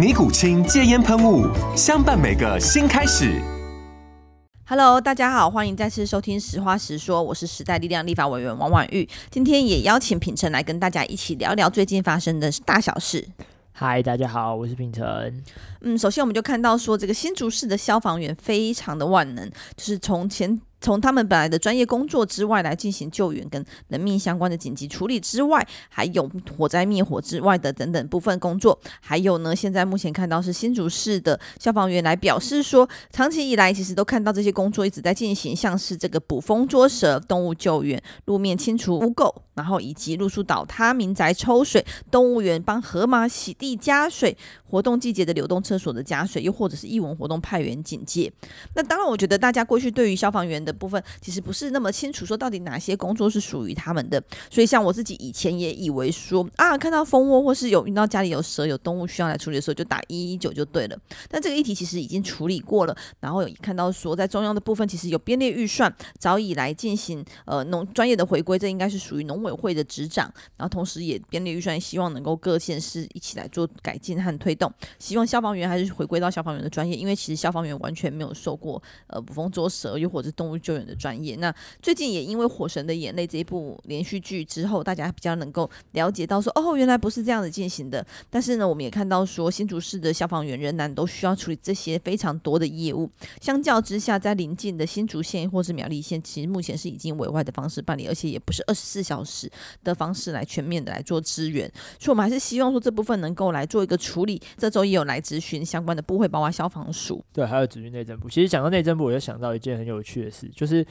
尼古清戒烟喷雾，相伴每个新开始。Hello，大家好，欢迎再次收听《实话实说》，我是时代力量立法委员王婉玉。今天也邀请品成来跟大家一起聊聊最近发生的大小事。嗨，大家好，我是品成。嗯，首先我们就看到说，这个新竹市的消防员非常的万能，就是从前。从他们本来的专业工作之外来进行救援跟人命相关的紧急处理之外，还有火灾灭火之外的等等部分工作，还有呢，现在目前看到是新竹市的消防员来表示说，长期以来其实都看到这些工作一直在进行，像是这个捕风捉蛇、动物救援、路面清除污垢，然后以及路树倒塌、民宅抽水、动物园帮河马洗地加水、活动季节的流动厕所的加水，又或者是艺文活动派员警戒。那当然，我觉得大家过去对于消防员的的部分其实不是那么清楚，说到底哪些工作是属于他们的。所以像我自己以前也以为说啊，看到蜂窝或是有遇到家里有蛇有动物需要来处理的时候，就打一一九就对了。但这个议题其实已经处理过了，然后有看到说在中央的部分其实有编列预算，早已来进行呃农专业的回归，这应该是属于农委会的执掌。然后同时也编列预算，希望能够各县市一起来做改进和推动。希望消防员还是回归到消防员的专业，因为其实消防员完全没有受过呃捕风捉蛇又或者动物。救援的专业，那最近也因为《火神的眼泪》这一部连续剧之后，大家比较能够了解到说，哦，原来不是这样子进行的。但是呢，我们也看到说，新竹市的消防员仍然都需要处理这些非常多的业务。相较之下，在邻近的新竹县或是苗栗县，其实目前是已经委外的方式办理，而且也不是二十四小时的方式来全面的来做支援。所以，我们还是希望说这部分能够来做一个处理。这周也有来咨询相关的部会，包括消防署，对，还有咨询内政部。其实讲到内政部，我就想到一件很有趣的事。就是，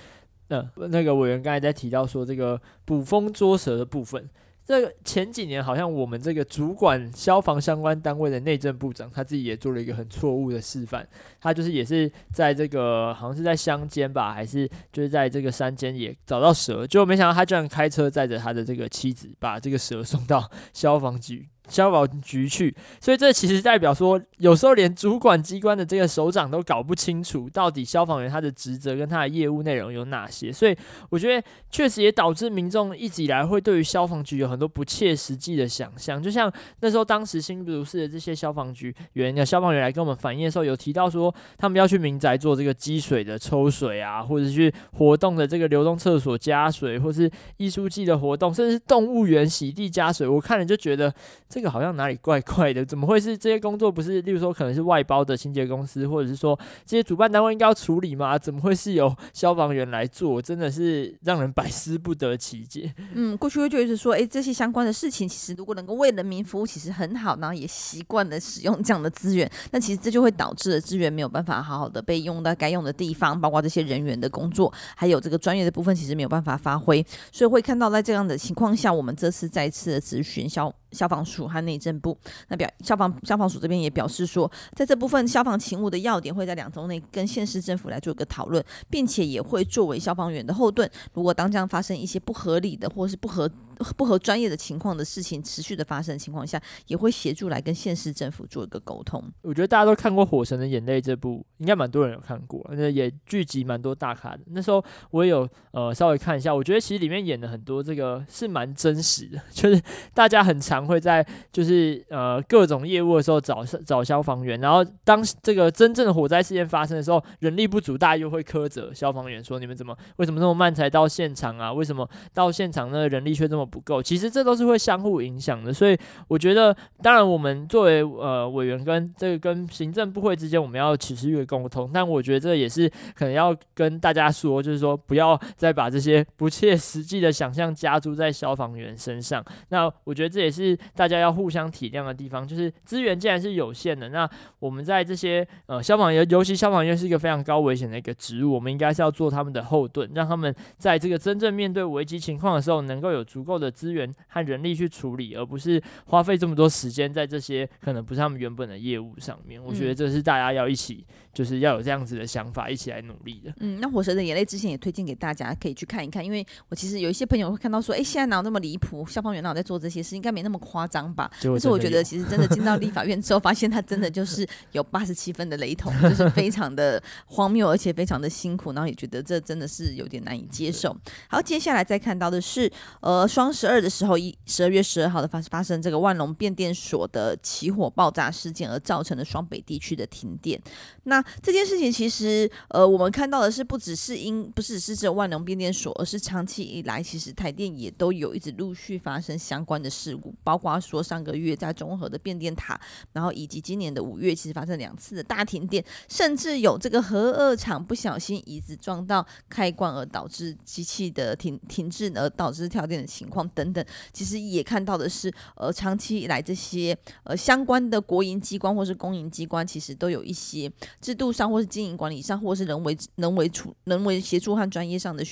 呃，那个委员刚才在提到说这个捕风捉蛇的部分，这前几年好像我们这个主管消防相关单位的内政部长他自己也做了一个很错误的示范，他就是也是在这个好像是在乡间吧，还是就是在这个山间也找到蛇，结果没想到他居然开车载着他的这个妻子把这个蛇送到消防局。消防局去，所以这其实代表说，有时候连主管机关的这个首长都搞不清楚，到底消防员他的职责跟他的业务内容有哪些。所以我觉得确实也导致民众一直以来会对于消防局有很多不切实际的想象。就像那时候，当时新竹市的这些消防局员的消防员来跟我们反映的时候，有提到说，他们要去民宅做这个积水的抽水啊，或者去活动的这个流动厕所加水，或是艺术季的活动，甚至是动物园洗地加水。我看了就觉得这这个好像哪里怪怪的，怎么会是这些工作不是？例如说，可能是外包的清洁公司，或者是说这些主办单位应该要处理吗？怎么会是由消防员来做？真的是让人百思不得其解。嗯，过去会觉得说，诶，这些相关的事情，其实如果能够为人民服务，其实很好，然后也习惯了使用这样的资源，那其实这就会导致了资源没有办法好好的被用到该用的地方，包括这些人员的工作，还有这个专业的部分，其实没有办法发挥，所以会看到在这样的情况下，我们这次再次的咨询消。消防署和内政部，那表消防消防署这边也表示说，在这部分消防勤务的要点会在两周内跟县市政府来做一个讨论，并且也会作为消防员的后盾。如果当这样发生一些不合理的或是不合不合专业的情况的事情持续的发生的情况下，也会协助来跟县市政府做一个沟通。我觉得大家都看过《火神的眼泪》这部，应该蛮多人有看过，那也聚集蛮多大咖的。那时候我也有呃稍微看一下，我觉得其实里面演的很多这个是蛮真实的，就是大家很常会在就是呃各种业务的时候找找消防员，然后当这个真正的火灾事件发生的时候，人力不足，大家又会苛责消防员说，你们怎么为什么这么慢才到现场啊？为什么到现场呢人力却这么不够？其实这都是会相互影响的。所以我觉得，当然我们作为呃委员跟这个跟行政部会之间，我们要持续沟通。但我觉得这也是可能要跟大家说，就是说不要再把这些不切实际的想象加诸在消防员身上。那我觉得这也是大家要互相体谅的地方，就是资源既然是有限的，那我们在这些呃消防员，尤其消防员是一个非常高危险的一个职务，我们应该是要做他们的后盾，让他们在这个真正面对危机情况的时候，能够有足够的资源和人力去处理，而不是花费这么多时间在这些可能不是他们原本的业务上面。我觉得这是大家要一起，就是要有这样子的想法，一起来努力的。嗯，那《火神的眼泪》之前也推荐给大家，可以去看一看，因为我其实有一些朋友会看到说，哎，现在哪有那么离谱？消防员哪有在做这些事？应该没那么夸张吧？但是我觉得，其实真的进到立法院之后，发现他真的就是有八十七分的雷同，就是非常的荒谬，而且非常的辛苦，然后也觉得这真的是有点难以接受。好，接下来再看到的是，呃，双十二的时候，一十二月十二号的发发生这个万隆变电所的起火爆炸事件，而造成了双北地区的停电。那这件事情其实，呃，我们看到的是，不只是因不是只是这万隆变电所，而是长期以来，其实台电也都有一直陆续发生相关的事故，包括说上个月在中和的变电塔，然后以及今年的五月，其实发生两次的大停电，甚至有这个核二厂不小心椅子撞到开关而导致机器的停停滞而导致跳电的情况等等，其实也看到的是，呃，长期以来这些呃相关的国营机关或是公营机关，其实都有一些制度上或是经营管理上，或是人为人为处人为协助和专业上的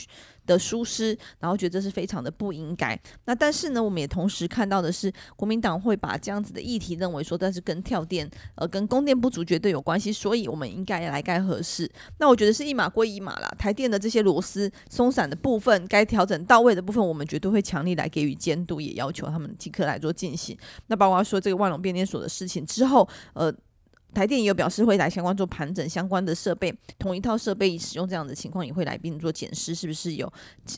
的疏失，然后觉得这是非常的不应该。那但是呢，我们也同时看到的是，国民党会把这样子的议题认为说，但是跟跳电呃跟供电不足绝对有关系，所以我们应该来该核四。那我觉得是一码归一码啦，台电的这些螺丝松散的部分，该调整到位的部分，我们绝对会强力来给予监督，也要求他们即刻来做进行。那包括说这个万隆变电所的事情之后，呃。台电也有表示会来相关做盘整相关的设备，同一套设备使用这样的情况也会来并做检视，是不是有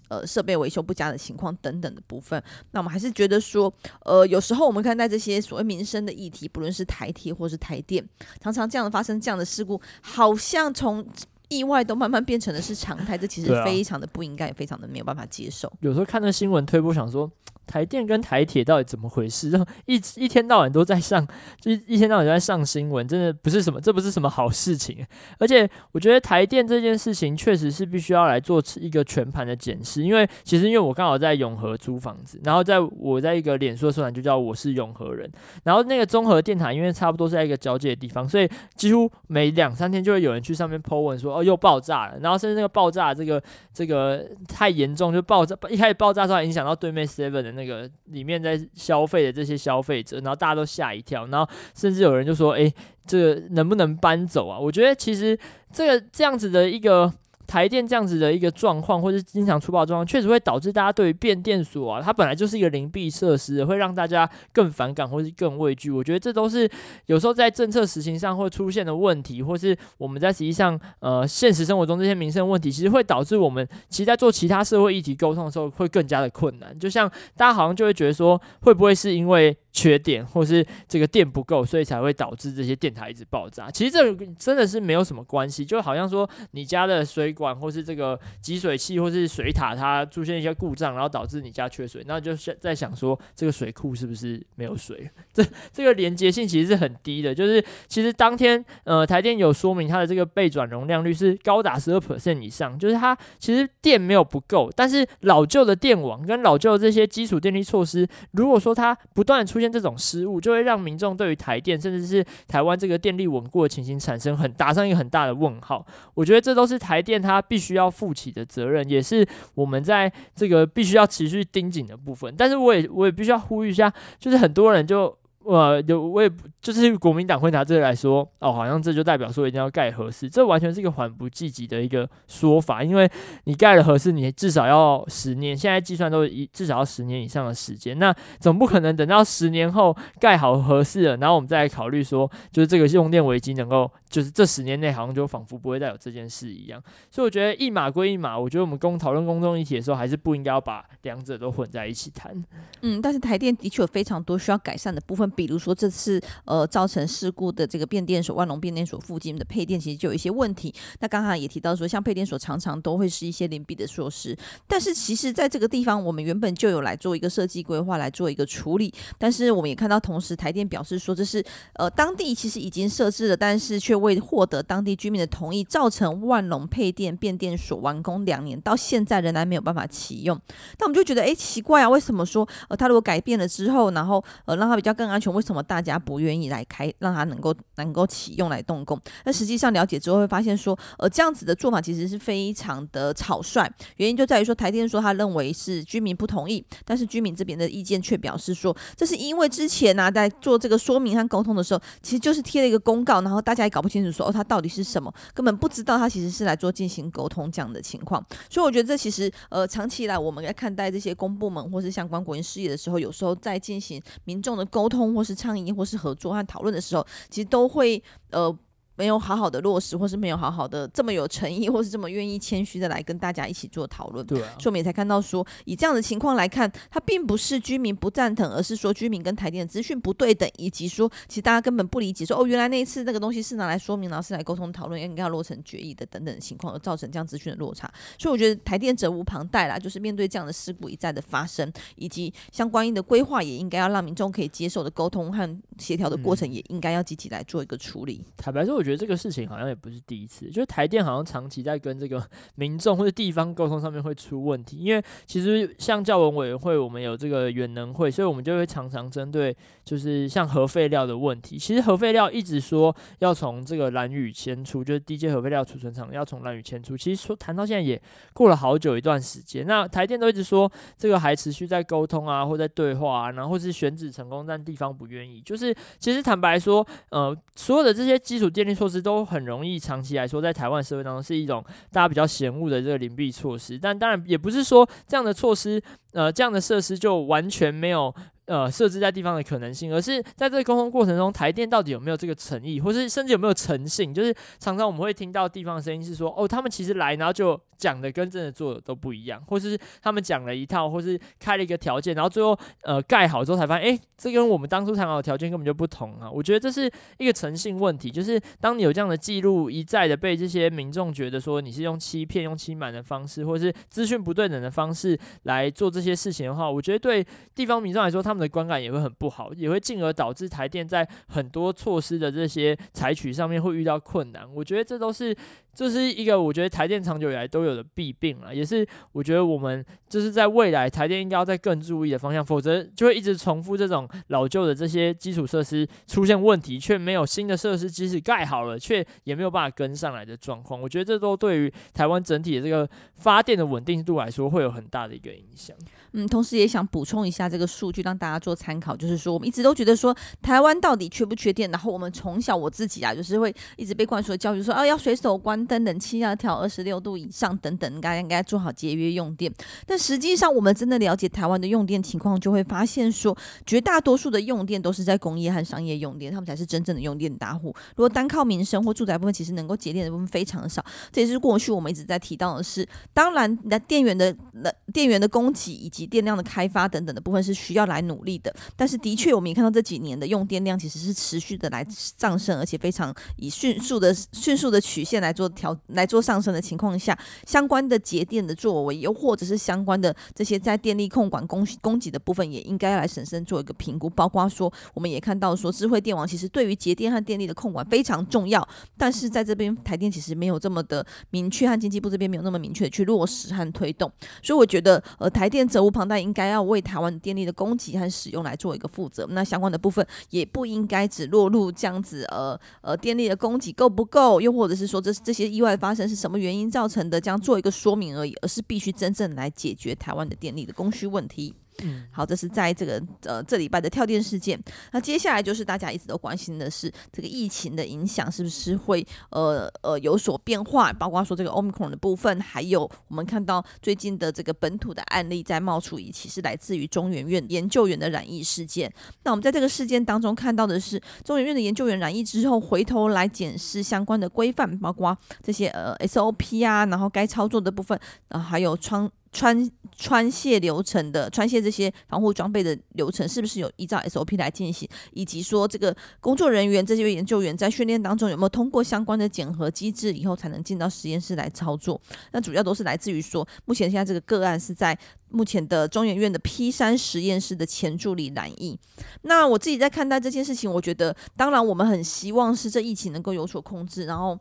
呃设备维修不佳的情况等等的部分。那我们还是觉得说，呃，有时候我们看待这些所谓民生的议题，不论是台铁或是台电，常常这样的发生这样的事故，好像从意外都慢慢变成的是常态，这其实非常的不应该，也非常的没有办法接受。有时候看那新闻推播，想说。台电跟台铁到底怎么回事？然 后一一天到晚都在上，就一天到晚都在上新闻，真的不是什么，这不是什么好事情。而且我觉得台电这件事情确实是必须要来做一个全盘的检视，因为其实因为我刚好在永和租房子，然后在我在一个脸书的社团就叫我是永和人，然后那个综合电塔因为差不多是在一个交界的地方，所以几乎每两三天就会有人去上面 po 文说又爆炸了，然后甚至那个爆炸这个这个太严重，就爆炸一开始爆炸之后影响到对面 seven 的那个里面在消费的这些消费者，然后大家都吓一跳，然后甚至有人就说：“诶，这个能不能搬走啊？”我觉得其实这个这样子的一个。台电这样子的一个状况，或者是经常出爆状况，确实会导致大家对于变电所啊，它本来就是一个邻避设施，会让大家更反感或是更畏惧。我觉得这都是有时候在政策实行上会出现的问题，或是我们在实际上呃现实生活中这些民生问题，其实会导致我们其实在做其他社会议题沟通的时候会更加的困难。就像大家好像就会觉得说，会不会是因为缺电，或是这个电不够，所以才会导致这些电台一直爆炸？其实这真的是没有什么关系，就好像说你家的水管或是这个集水器或是水塔，它出现一些故障，然后导致你家缺水，那就在想说这个水库是不是没有水？这这个连接性其实是很低的。就是其实当天呃台电有说明它的这个备转容量率是高达十二 percent 以上，就是它其实电没有不够，但是老旧的电网跟老旧的这些基础电力措施，如果说它不断出出现这种失误，就会让民众对于台电甚至是台湾这个电力稳固的情形产生很打上一个很大的问号。我觉得这都是台电它必须。要负起的责任，也是我们在这个必须要持续盯紧的部分。但是，我也我也必须要呼吁一下，就是很多人就。我，有我也就是国民党会拿这个来说，哦，好像这就代表说一定要盖合适，这完全是一个缓不济急的一个说法。因为你盖了合适，你至少要十年，现在计算都一至少要十年以上的时间，那总不可能等到十年后盖好合适了，然后我们再来考虑说，就是这个用电危机能够就是这十年内好像就仿佛不会再有这件事一样。所以我觉得一码归一码，我觉得我们公讨论公众议题的时候，还是不应该要把两者都混在一起谈。嗯，但是台电的确有非常多需要改善的部分，比如说这次呃造成事故的这个变电所万隆变电所附近的配电，其实就有一些问题。那刚刚也提到说，像配电所常常都会是一些邻避的措施，但是其实在这个地方，我们原本就有来做一个设计规划，来做一个处理。但是我们也看到，同时台电表示说，这是呃当地其实已经设置了，但是却未获得当地居民的同意，造成万隆配电变电所完工两年到现在仍然没有办法启用。那我们就觉得，哎，奇怪啊，为什么说呃他如果改变了之后，然后呃让他比较更安全，为什么大家不愿意来开，让他能够能够启用来动工？那实际上了解之后会发现说，呃这样子的做法其实是非常的草率，原因就在于说台电说他认为是居民不同意，但是居民这边的意见却表示说，这是因为之前呢、在做这个说明和沟通的时候，其实就是贴了一个公告，然后大家也搞不清楚说哦他到底是什么，根本不知道他其实是来做进行沟通这样的情况。所以我觉得这其实呃长期以来我们在看待这些公部门或是相关国营事业的时候，有时候在进行民众的沟通或是倡议或是合作和讨论的时候，其实都会呃。没有好好的落实，或是没有好好的这么有诚意，或是这么愿意谦虚的来跟大家一起做讨论。对啊，所以我们也才看到说，以这样的情况来看，它并不是居民不赞同，而是说居民跟台电的资讯不对等，以及说其实大家根本不理解说，说哦，原来那一次那个东西是拿来说明，然后是来沟通讨论，应该要落成决议的等等的情况，而造成这样资讯的落差。所以我觉得台电责无旁贷啦，就是面对这样的事故一再的发生，以及相关应的规划，也应该要让民众可以接受的沟通和协调的过程，也应该要积极来做一个处理。嗯、坦白说，我觉得觉得这个事情好像。也不是第一次，就是台电好像长期在跟这个 民众或者地方沟通上面会出问题。因为其实像教文委员会，我们有这个远能会，所以我们就会常常针对就是像核废料的问题。其实核废料一直说要从这个蓝屿迁出，就是低阶核废料储存厂要从蓝屿迁出。其实说谈到现在也过了好久一段时间，那台电都一直说这个还持续在沟通啊，或在对话啊，然后是选址成功，但地方不愿意。就是其实坦白说，呃，所有的这些基础电力措施都很容易。长期来说，在台湾社会当中是一种大家比较嫌恶的这个灵币措施，但当然也不是说这样的措施，呃，这样的设施就完全没有。呃，设置在地方的可能性，而是在这个沟通过程中，台电到底有没有这个诚意，或是甚至有没有诚信？就是常常我们会听到地方的声音是说，哦，他们其实来，然后就讲的跟真的做的都不一样，或是他们讲了一套，或是开了一个条件，然后最后呃盖好之后才发现，诶，这跟我们当初谈好的条件根本就不同啊！我觉得这是一个诚信问题，就是当你有这样的记录一再的被这些民众觉得说你是用欺骗、用欺瞒的方式，或是资讯不对等的方式来做这些事情的话，我觉得对地方民众来说，他们。的观感也会很不好，也会进而导致台电在很多措施的这些采取上面会遇到困难。我觉得这都是。这是一个我觉得台电长久以来都有的弊病了，也是我觉得我们就是在未来台电应该要再更注意的方向，否则就会一直重复这种老旧的这些基础设施出现问题，却没有新的设施即使盖好了，却也没有办法跟上来的状况。我觉得这都对于台湾整体的这个发电的稳定度来说会有很大的一个影响。嗯，同时也想补充一下这个数据，让大家做参考，就是说我们一直都觉得说台湾到底缺不缺电，然后我们从小我自己啊，就是会一直被灌输的教育说，哦，要随手关。灯冷气要调二十六度以上等等，应该应该做好节约用电。但实际上，我们真的了解台湾的用电情况，就会发现说，绝大多数的用电都是在工业和商业用电，他们才是真正的用电大户。如果单靠民生或住宅部分，其实能够节电的部分非常少。这也是过去我们一直在提到的是，当然，那电源的那电源的供给以及及电量的开发等等的部分是需要来努力的。但是，的确，我们也看到这几年的用电量其实是持续的来上升，而且非常以迅速的迅速的曲线来做。调来做上升的情况下，相关的节电的作为，又或者是相关的这些在电力控管供供给的部分，也应该来审慎做一个评估。包括说，我们也看到说，智慧电网其实对于节电和电力的控管非常重要，但是在这边台电其实没有这么的明确，和经济部这边没有那么明确的去落实和推动。所以我觉得，呃，台电责庞大，应该要为台湾电力的供给和使用来做一个负责。那相关的部分也不应该只落入这样子，呃呃，电力的供给够不够，又或者是说这这些。意外发生是什么原因造成的？这样做一个说明而已，而是必须真正来解决台湾的电力的供需问题。嗯，好，这是在这个呃这礼拜的跳电事件。那接下来就是大家一直都关心的是这个疫情的影响是不是会呃呃有所变化，包括说这个 Omicron 的部分，还有我们看到最近的这个本土的案例在冒出，一起是来自于中研院研究员的染疫事件。那我们在这个事件当中看到的是中研院的研究员染疫之后，回头来检视相关的规范，包括这些呃 SOP 啊，然后该操作的部分，啊、呃，还有窗。穿穿卸流程的穿卸这些防护装备的流程是不是有依照 SOP 来进行？以及说这个工作人员这些研究员在训练当中有没有通过相关的检核机制以后才能进到实验室来操作？那主要都是来自于说，目前现在这个个案是在目前的中研院的 P 三实验室的前助理染疫。那我自己在看待这件事情，我觉得当然我们很希望是这疫情能够有所控制，然后。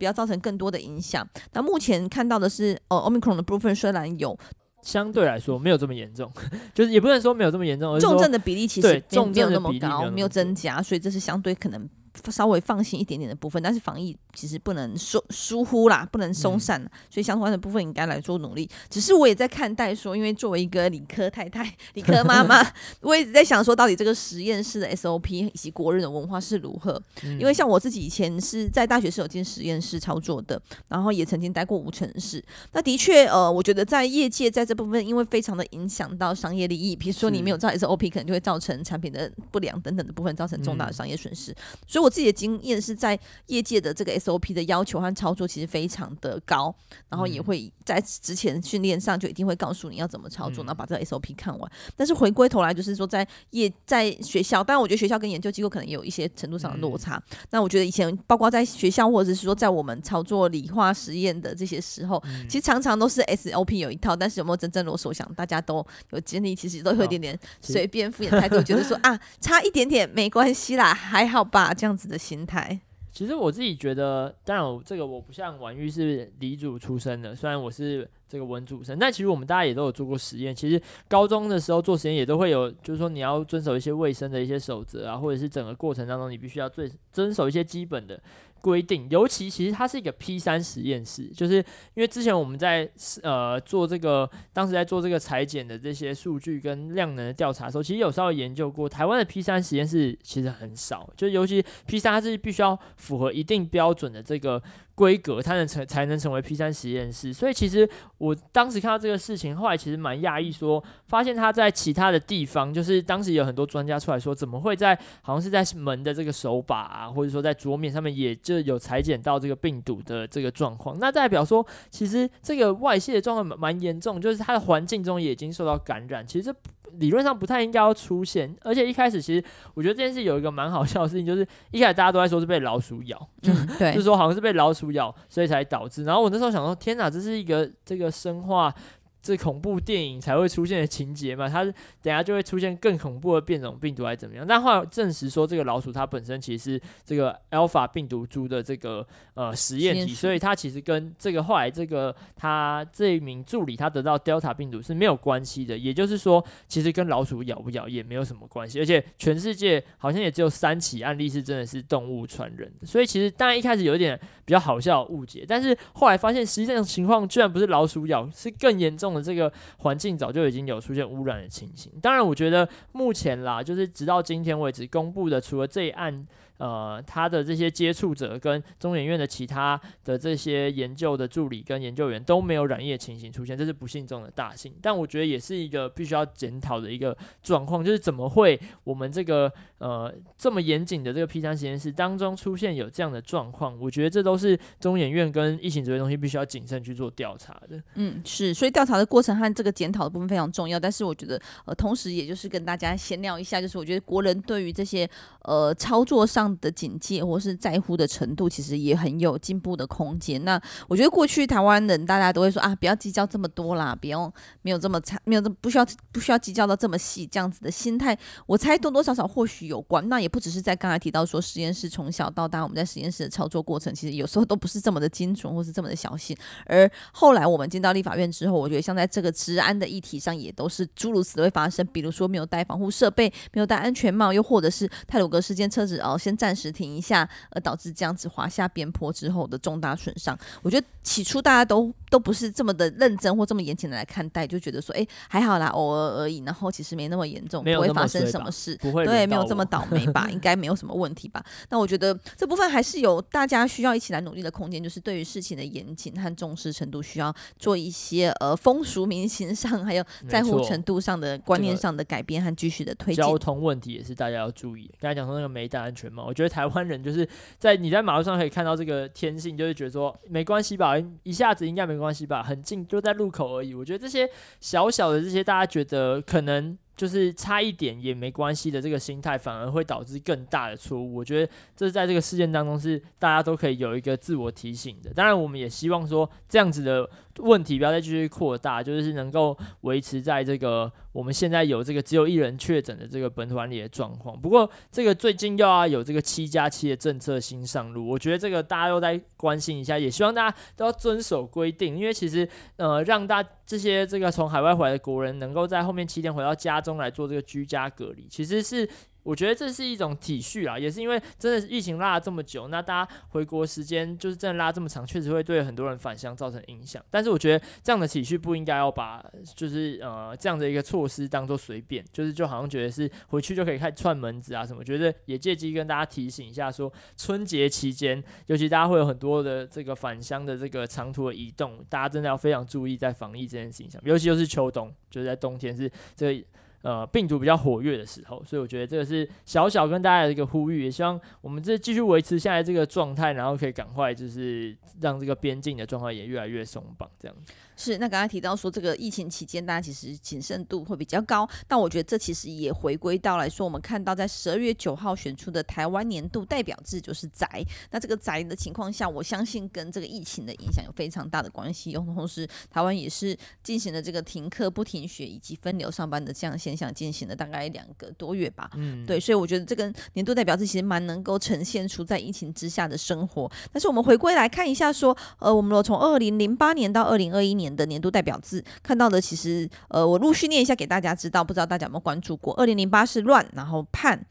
不要造成更多的影响。那目前看到的是，呃，Omicron 的部分虽然有，相对来说没有这么严重，就是也不能说没有这么严重，重症的比例其实没有重症那么高，没有增加，所以这是相对可能。稍微放心一点点的部分，但是防疫其实不能疏疏忽啦，不能松散，嗯、所以相关的部分应该来做努力。只是我也在看待说，因为作为一个理科太太、理科妈妈，我一直在想说，到底这个实验室的 SOP 以及国人的文化是如何？嗯、因为像我自己以前是在大学是有进实验室操作的，然后也曾经待过无尘室。那的确，呃，我觉得在业界在这部分，因为非常的影响到商业利益，比如说你没有照 SOP，可能就会造成产品的不良等等的部分，造成重大的商业损失。嗯、所以。我自己的经验是在业界的这个 SOP 的要求和操作其实非常的高，然后也会在之前训练上就一定会告诉你要怎么操作，然后把这个 SOP 看完。但是回归头来就是说，在业在学校，当然我觉得学校跟研究机构可能也有一些程度上的落差。那我觉得以前包括在学校或者是说在我们操作理化实验的这些时候，其实常常都是 SOP 有一套，但是有没有真正如我想，大家都有经历，其实都有一点点随便敷衍态度，觉得说啊差一点点没关系啦，还好吧这样。这样子的心态，其实我自己觉得，当然我这个我不像婉玉是理组出身的，虽然我是这个文组生，但其实我们大家也都有做过实验。其实高中的时候做实验也都会有，就是说你要遵守一些卫生的一些守则啊，或者是整个过程当中你必须要遵遵守一些基本的。规定，尤其其实它是一个 P 三实验室，就是因为之前我们在呃做这个，当时在做这个裁剪的这些数据跟量能的调查的时候，其实有稍微研究过，台湾的 P 三实验室其实很少，就尤其 P 三它是必须要符合一定标准的这个。规格，它能成才能成为 P 三实验室，所以其实我当时看到这个事情，后来其实蛮讶异，说发现他在其他的地方，就是当时有很多专家出来说，怎么会在好像是在门的这个手把啊，或者说在桌面上面，也就有裁剪到这个病毒的这个状况，那代表说，其实这个外泄的状况蛮严重，就是它的环境中也已经受到感染，其实。理论上不太应该要出现，而且一开始其实我觉得这件事有一个蛮好笑的事情，就是一开始大家都在说是被老鼠咬，嗯、对，就是说好像是被老鼠咬，所以才导致。然后我那时候想说，天哪，这是一个这个生化。这恐怖电影才会出现的情节嘛，它等下就会出现更恐怖的变种病毒还是怎么样？但后来证实说，这个老鼠它本身其实是这个 Alpha 病毒株的这个呃实验体，所以它其实跟这个后来这个他这一名助理他得到 Delta 病毒是没有关系的。也就是说，其实跟老鼠咬不咬也没有什么关系。而且全世界好像也只有三起案例是真的是动物传人的。所以其实当然一开始有一点比较好笑误解，但是后来发现实际上情况居然不是老鼠咬，是更严重。这个环境早就已经有出现污染的情形。当然，我觉得目前啦，就是直到今天为止公布的，除了这一案。呃，他的这些接触者跟中研院的其他的这些研究的助理跟研究员都没有染疫情形出现，这是不幸中的大幸。但我觉得也是一个必须要检讨的一个状况，就是怎么会我们这个呃这么严谨的这个 P 三实验室当中出现有这样的状况？我觉得这都是中研院跟疫情这些东西必须要谨慎去做调查的。嗯，是，所以调查的过程和这个检讨的部分非常重要。但是我觉得呃，同时也就是跟大家闲聊一下，就是我觉得国人对于这些呃操作上。的警戒或是在乎的程度，其实也很有进步的空间。那我觉得过去台湾人大家都会说啊，不要计较这么多啦，不用没有这么差，没有这不需要不需要计较到这么细，这样子的心态，我猜多多少少或许有关。那也不只是在刚才提到说实验室从小到大，我们在实验室的操作过程，其实有时候都不是这么的精准，或是这么的小心。而后来我们进到立法院之后，我觉得像在这个治安的议题上，也都是诸如此类发生。比如说没有带防护设备，没有戴安全帽，又或者是泰鲁格事件车子哦先。暂时停一下，而导致这样子滑下边坡之后的重大损伤。我觉得起初大家都都不是这么的认真或这么严谨的来看待，就觉得说，哎，还好啦，偶尔而已，然后其实没那么严重，不会发生什么事，不会对，没有这么倒霉吧，应该没有什么问题吧？那我觉得这部分还是有大家需要一起来努力的空间，就是对于事情的严谨和重视程度，需要做一些呃风俗民情上还有在乎程度上的观念上的改变和继续的推进。交通问题也是大家要注意。刚才讲说那个没戴安全帽，我觉得台湾人就是在你在马路上可以看到这个天性，就是觉得说没关系吧，一下子应该没关系吧，很近就在路口而已。我觉得这些小小的这些，大家觉得可能。就是差一点也没关系的这个心态，反而会导致更大的错误。我觉得这是在这个事件当中是大家都可以有一个自我提醒的。当然，我们也希望说这样子的问题不要再继续扩大，就是能够维持在这个我们现在有这个只有一人确诊的这个本土案例的状况。不过，这个最近又要有这个七加七的政策新上路，我觉得这个大家都在关心一下，也希望大家都要遵守规定，因为其实呃，让大这些这个从海外回来的国人能够在后面七天回到家。中来做这个居家隔离，其实是我觉得这是一种体恤啊，也是因为真的是疫情拉了这么久，那大家回国时间就是真的拉这么长，确实会对很多人返乡造成影响。但是我觉得这样的体恤不应该要把就是呃这样的一个措施当做随便，就是就好像觉得是回去就可以开串门子啊什么。觉得也借机跟大家提醒一下说，春节期间，尤其大家会有很多的这个返乡的这个长途的移动，大家真的要非常注意在防疫这件事情上，尤其就是秋冬，就是在冬天是这。呃，病毒比较活跃的时候，所以我觉得这个是小小跟大家的一个呼吁，也希望我们这继续维持下来这个状态，然后可以赶快就是让这个边境的状况也越来越松绑，这样子。是，那刚才提到说这个疫情期间，大家其实谨慎度会比较高。但我觉得这其实也回归到来说，我们看到在十二月九号选出的台湾年度代表制就是“宅”。那这个“宅”的情况下，我相信跟这个疫情的影响有非常大的关系。同时，台湾也是进行了这个停课不停学以及分流上班的这样现象，进行了大概两个多月吧。嗯，对，所以我觉得这个年度代表字其实蛮能够呈现出在疫情之下的生活。但是我们回归来看一下，说，呃，我们从二零零八年到二零二一年。的年度代表字看到的，其实呃，我陆续念一下给大家知道，不知道大家有没有关注过？二零零八是乱，然后叛、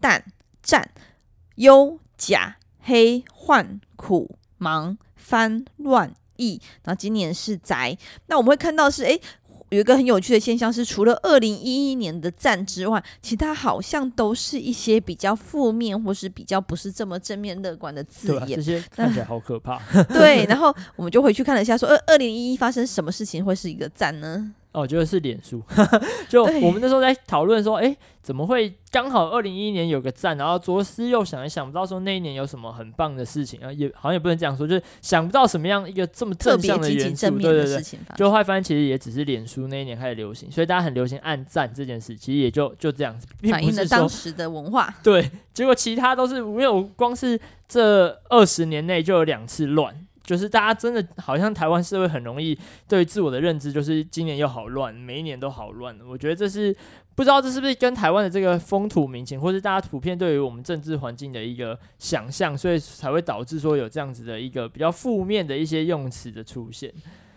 淡、战、忧、甲、黑、患、苦、忙、翻、乱、易，然后今年是宅。那我们会看到是诶。有一个很有趣的现象是，除了二零一一年的战之外，其他好像都是一些比较负面或是比较不是这么正面乐观的字眼。对啊，这些看起来好可怕。对，然后我们就回去看了一下说，说二二零一一发生什么事情会是一个战呢？哦，我觉得是脸书，就我们那时候在讨论说，哎，怎么会刚好二零一一年有个赞，然后左思右想也想不到说那一年有什么很棒的事情啊，也好像也不能这样说，就是想不到什么样一个这么正向的元素，对对对，就后来发现其实也只是脸书那一年开始流行，所以大家很流行按赞这件事，其实也就就这样子，反映了当时的文化。对，结果其他都是没有，光是这二十年内就有两次乱。就是大家真的好像台湾社会很容易对自我的认知就是今年又好乱，每一年都好乱。我觉得这是不知道这是不是跟台湾的这个风土民情，或是大家普遍对于我们政治环境的一个想象，所以才会导致说有这样子的一个比较负面的一些用词的出现。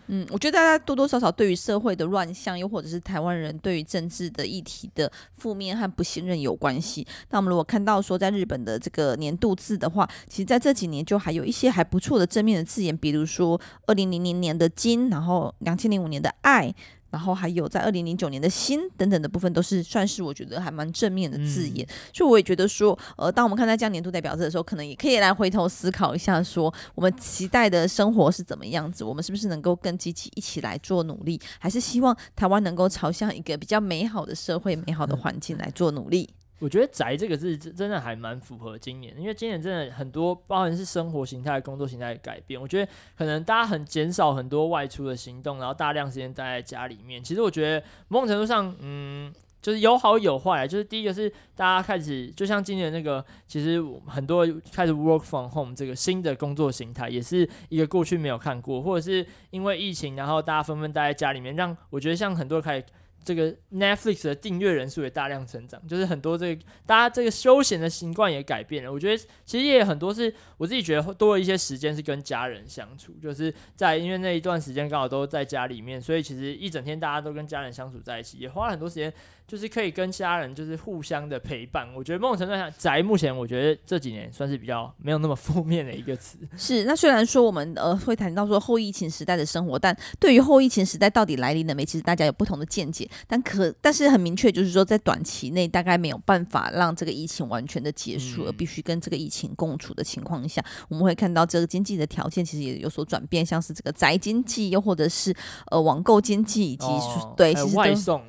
嗯，我觉得大家多多少少对于社会的乱象，又或者是台湾人对于政治的议题的负面和不信任有关系。那我们如果看到说，在日本的这个年度字的话，其实在这几年就还有一些还不错的正面的字眼，比如说二零零零年的金，然后两千零五年的爱。然后还有在二零零九年的新等等的部分，都是算是我觉得还蛮正面的字眼，嗯、所以我也觉得说，呃，当我们看待这样年度代表字的时候，可能也可以来回头思考一下，说我们期待的生活是怎么样子，我们是不是能够更积极一起来做努力，还是希望台湾能够朝向一个比较美好的社会、美好的环境来做努力。我觉得“宅”这个字真的还蛮符合今年，因为今年真的很多，包含是生活形态、工作形态的改变。我觉得可能大家很减少很多外出的行动，然后大量时间待在家里面。其实我觉得某种程度上，嗯，就是有好有坏。就是第一个是大家开始，就像今年那个，其实很多开始 work from home 这个新的工作形态，也是一个过去没有看过，或者是因为疫情，然后大家纷纷待在家里面，让我觉得像很多开始。这个 Netflix 的订阅人数也大量成长，就是很多这个大家这个休闲的习惯也改变了。我觉得其实也很多是我自己觉得多了一些时间是跟家人相处，就是在因为那一段时间刚好都在家里面，所以其实一整天大家都跟家人相处在一起，也花了很多时间，就是可以跟家人就是互相的陪伴。我觉得某种程度上宅目前我觉得这几年算是比较没有那么负面的一个词。是，那虽然说我们呃会谈到说后疫情时代的生活，但对于后疫情时代到底来临了没，其实大家有不同的见解。但可，但是很明确，就是说，在短期内大概没有办法让这个疫情完全的结束，而必须跟这个疫情共处的情况下，我们会看到这个经济的条件其实也有所转变，像是这个宅经济，又或者是呃网购经济，以及、哦、对，其实外送、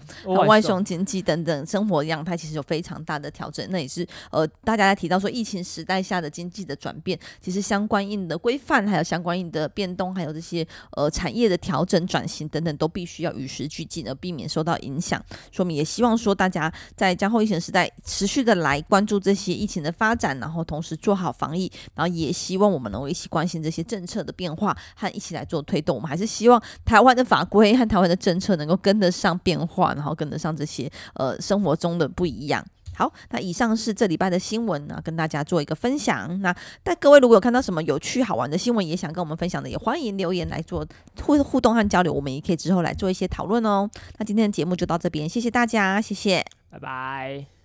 外送经济等等生活样态，其实有非常大的调整。那也是呃，大家在提到说疫情时代下的经济的转变，其实相关应的规范，还有相关应的变动，还有这些呃产业的调整、转型等等，都必须要与时俱进，而避免受到影响，说明也希望说大家在将后疫情时代持续的来关注这些疫情的发展，然后同时做好防疫，然后也希望我们能够一起关心这些政策的变化和一起来做推动。我们还是希望台湾的法规和台湾的政策能够跟得上变化，然后跟得上这些呃生活中的不一样。好，那以上是这礼拜的新闻呢，跟大家做一个分享。那但各位如果有看到什么有趣好玩的新闻，也想跟我们分享的，也欢迎留言来做互互动和交流，我们也可以之后来做一些讨论哦。那今天的节目就到这边，谢谢大家，谢谢，拜拜。